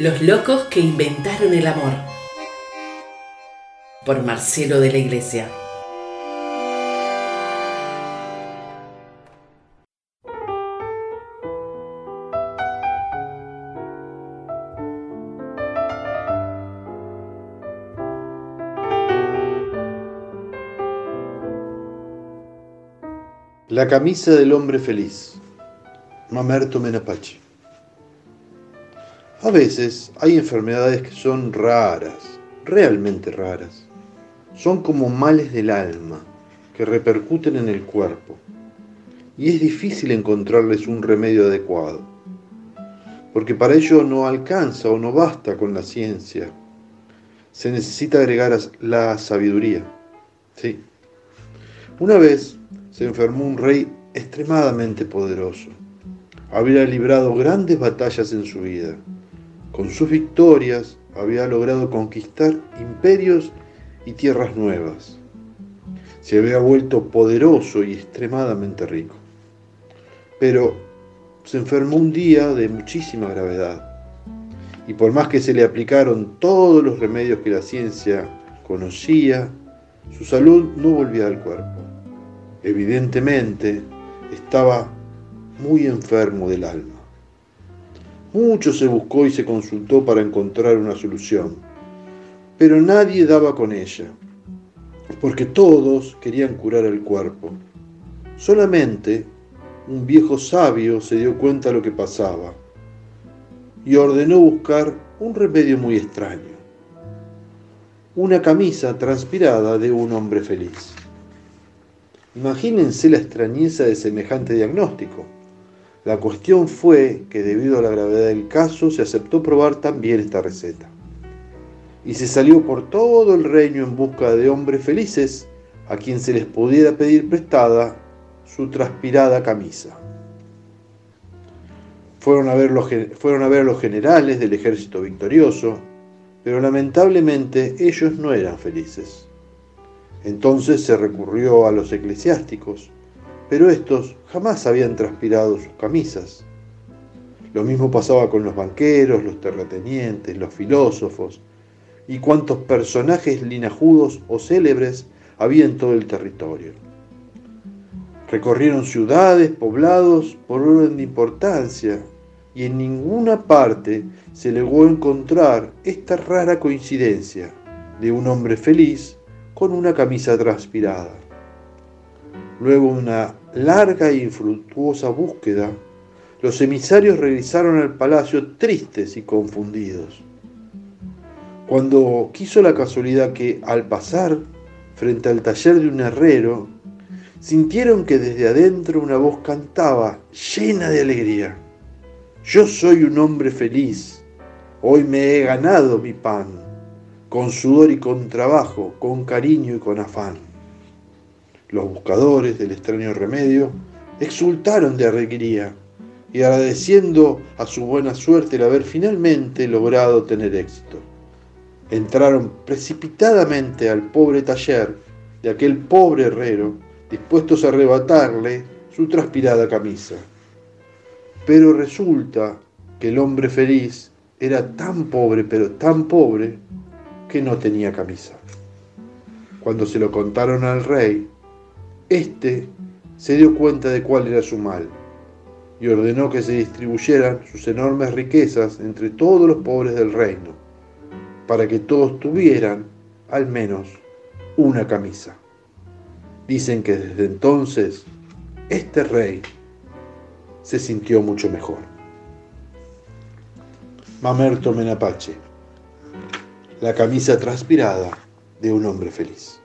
Los locos que inventaron el amor. Por Marcelo de la Iglesia. La camisa del hombre feliz. Mamerto Menapache. A veces hay enfermedades que son raras, realmente raras. Son como males del alma que repercuten en el cuerpo y es difícil encontrarles un remedio adecuado, porque para ello no alcanza o no basta con la ciencia. Se necesita agregar la sabiduría. Sí. Una vez se enfermó un rey extremadamente poderoso. Había librado grandes batallas en su vida con sus victorias había logrado conquistar imperios y tierras nuevas. Se había vuelto poderoso y extremadamente rico. Pero se enfermó un día de muchísima gravedad. Y por más que se le aplicaron todos los remedios que la ciencia conocía, su salud no volvía al cuerpo. Evidentemente estaba muy enfermo del alma. Mucho se buscó y se consultó para encontrar una solución, pero nadie daba con ella, porque todos querían curar el cuerpo. Solamente un viejo sabio se dio cuenta de lo que pasaba y ordenó buscar un remedio muy extraño, una camisa transpirada de un hombre feliz. Imagínense la extrañeza de semejante diagnóstico. La cuestión fue que debido a la gravedad del caso se aceptó probar también esta receta. Y se salió por todo el reino en busca de hombres felices a quien se les pudiera pedir prestada su transpirada camisa. Fueron a, ver los, fueron a ver los generales del ejército victorioso, pero lamentablemente ellos no eran felices. Entonces se recurrió a los eclesiásticos, pero estos jamás habían transpirado sus camisas. Lo mismo pasaba con los banqueros, los terratenientes, los filósofos y cuantos personajes linajudos o célebres había en todo el territorio. Recorrieron ciudades, poblados por orden de importancia y en ninguna parte se llegó a encontrar esta rara coincidencia de un hombre feliz con una camisa transpirada. Luego una larga y infructuosa búsqueda, los emisarios regresaron al palacio tristes y confundidos. Cuando quiso la casualidad que, al pasar frente al taller de un herrero, sintieron que desde adentro una voz cantaba llena de alegría. Yo soy un hombre feliz, hoy me he ganado mi pan, con sudor y con trabajo, con cariño y con afán. Los buscadores del extraño remedio exultaron de alegría y agradeciendo a su buena suerte el haber finalmente logrado tener éxito. Entraron precipitadamente al pobre taller de aquel pobre herrero, dispuestos a arrebatarle su transpirada camisa. Pero resulta que el hombre feliz era tan pobre, pero tan pobre, que no tenía camisa. Cuando se lo contaron al rey, este se dio cuenta de cuál era su mal y ordenó que se distribuyeran sus enormes riquezas entre todos los pobres del reino, para que todos tuvieran al menos una camisa. Dicen que desde entonces este rey se sintió mucho mejor. Mamerto Menapache, la camisa transpirada de un hombre feliz.